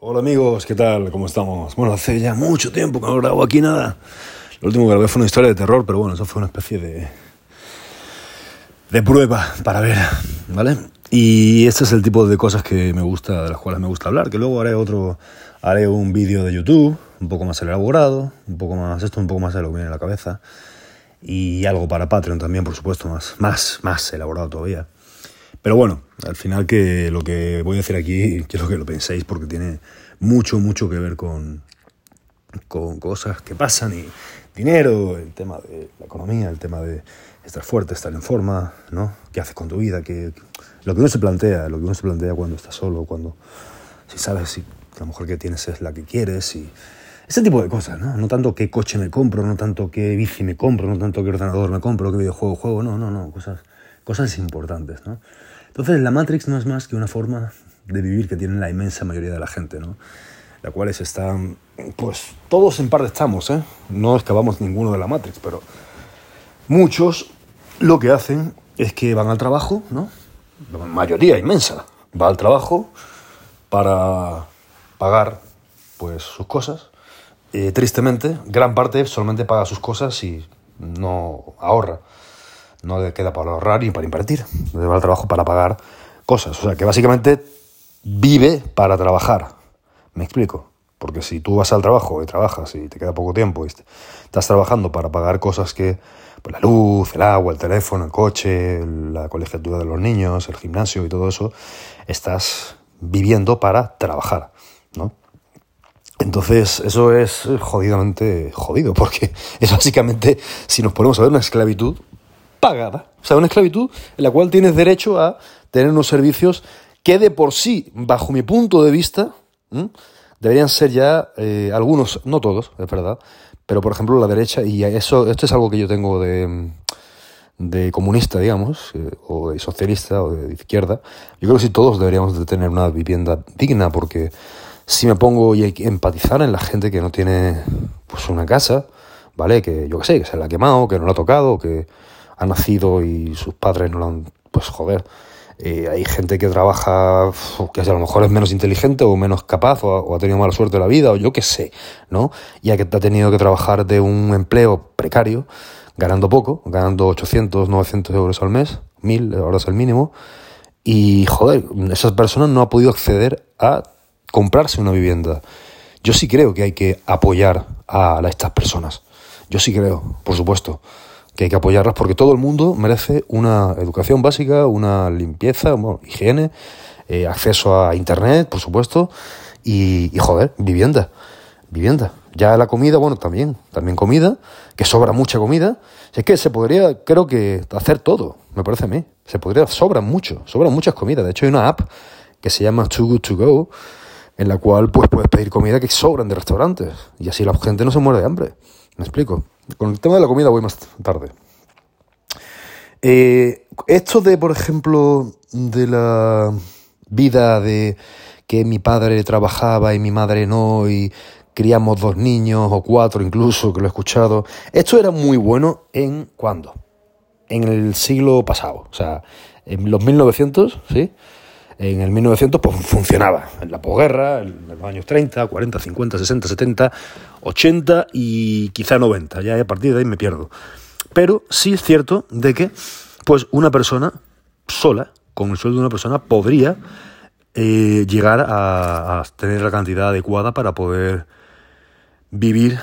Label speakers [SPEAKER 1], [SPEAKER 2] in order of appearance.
[SPEAKER 1] Hola amigos, ¿qué tal? ¿Cómo estamos? Bueno, hace ya mucho tiempo que no grabo aquí nada. Lo último que grabé fue una historia de terror, pero bueno, eso fue una especie de, de prueba para ver, ¿vale? Y este es el tipo de cosas que me gusta, de las cuales me gusta hablar, que luego haré otro, haré un vídeo de YouTube, un poco más elaborado, un poco más, esto un poco más de lo que viene en la cabeza, y algo para Patreon también, por supuesto, más, más, más elaborado todavía. Pero bueno, al final que lo que voy a decir aquí, quiero que lo penséis porque tiene mucho, mucho que ver con, con cosas que pasan y dinero, el tema de la economía, el tema de estar fuerte, estar en forma, ¿no? ¿Qué haces con tu vida? ¿Qué, lo que uno se plantea, lo que uno se plantea cuando está solo, cuando si sabes si la mujer que tienes es la que quieres y ese tipo de cosas, ¿no? No tanto qué coche me compro, no tanto qué bici me compro, no tanto qué ordenador me compro, qué videojuego juego, no, no, no, cosas, cosas importantes, ¿no? Entonces, la Matrix no es más que una forma de vivir que tiene la inmensa mayoría de la gente, ¿no? La cual es están, pues todos en parte estamos, ¿eh? No escapamos ninguno de la Matrix, pero muchos lo que hacen es que van al trabajo, ¿no? La mayoría inmensa va al trabajo para pagar, pues, sus cosas. Eh, tristemente, gran parte solamente paga sus cosas y no ahorra no le queda para ahorrar ni para invertir. Le va al trabajo para pagar cosas. O sea, que básicamente vive para trabajar. ¿Me explico? Porque si tú vas al trabajo y trabajas y te queda poco tiempo y estás trabajando para pagar cosas que, pues la luz, el agua, el teléfono, el coche, la colegiatura de los niños, el gimnasio y todo eso, estás viviendo para trabajar, ¿no? Entonces, eso es jodidamente jodido, porque es básicamente, si nos ponemos a ver una esclavitud, pagada. O sea, una esclavitud en la cual tienes derecho a tener unos servicios que de por sí, bajo mi punto de vista, deberían ser ya eh, algunos, no todos, es verdad, pero por ejemplo la derecha, y eso, esto es algo que yo tengo de, comunista, digamos, eh, o de socialista, o de izquierda, yo creo que sí todos deberíamos de tener una vivienda digna, porque si me pongo y empatizar en la gente que no tiene pues una casa, ¿vale? Que yo qué sé, que se la ha quemado, que no la ha tocado, que ha nacido y sus padres no lo han, pues joder, eh, hay gente que trabaja, que a lo mejor es menos inteligente o menos capaz o, ha tenido mala suerte en la vida o yo qué sé, ¿no? Y ha, ha tenido que trabajar de un empleo precario, ganando poco, ganando 800, 900 euros al mes, 1000 ahora es el mínimo, y joder, esas personas no han podido acceder a comprarse una vivienda. Yo sí creo que hay que apoyar a estas personas. Yo sí creo, por supuesto que hay que apoyarlas porque todo el mundo merece una educación básica, una limpieza, higiene, eh, acceso a internet, por supuesto, y, joder, vivienda, vivienda. Ya la comida, bueno, también, también comida, que sobra mucha comida. Es que se podría, creo que, hacer todo, me parece a mí. Se podría, sobra mucho, sobran muchas comidas. De hecho, hay una app que se llama Too Good To Go, en la cual pues puedes pedir comida que sobran de restaurantes. Y así la gente no se muere de hambre. ¿Me explico? Con el tema de la comida voy más tarde. Eh, esto de, por ejemplo, de la vida de que mi padre trabajaba y mi madre no, y criamos dos niños o cuatro incluso, que lo he escuchado, esto era muy bueno en cuándo? En el siglo pasado, o sea, en los 1900, ¿sí? En el 1900 pues funcionaba, en la posguerra, en los años 30, 40, 50, 60, 70, 80 y quizá 90, ya a partir de ahí me pierdo. Pero sí es cierto de que pues una persona sola, con el sueldo de una persona, podría eh, llegar a, a tener la cantidad adecuada para poder vivir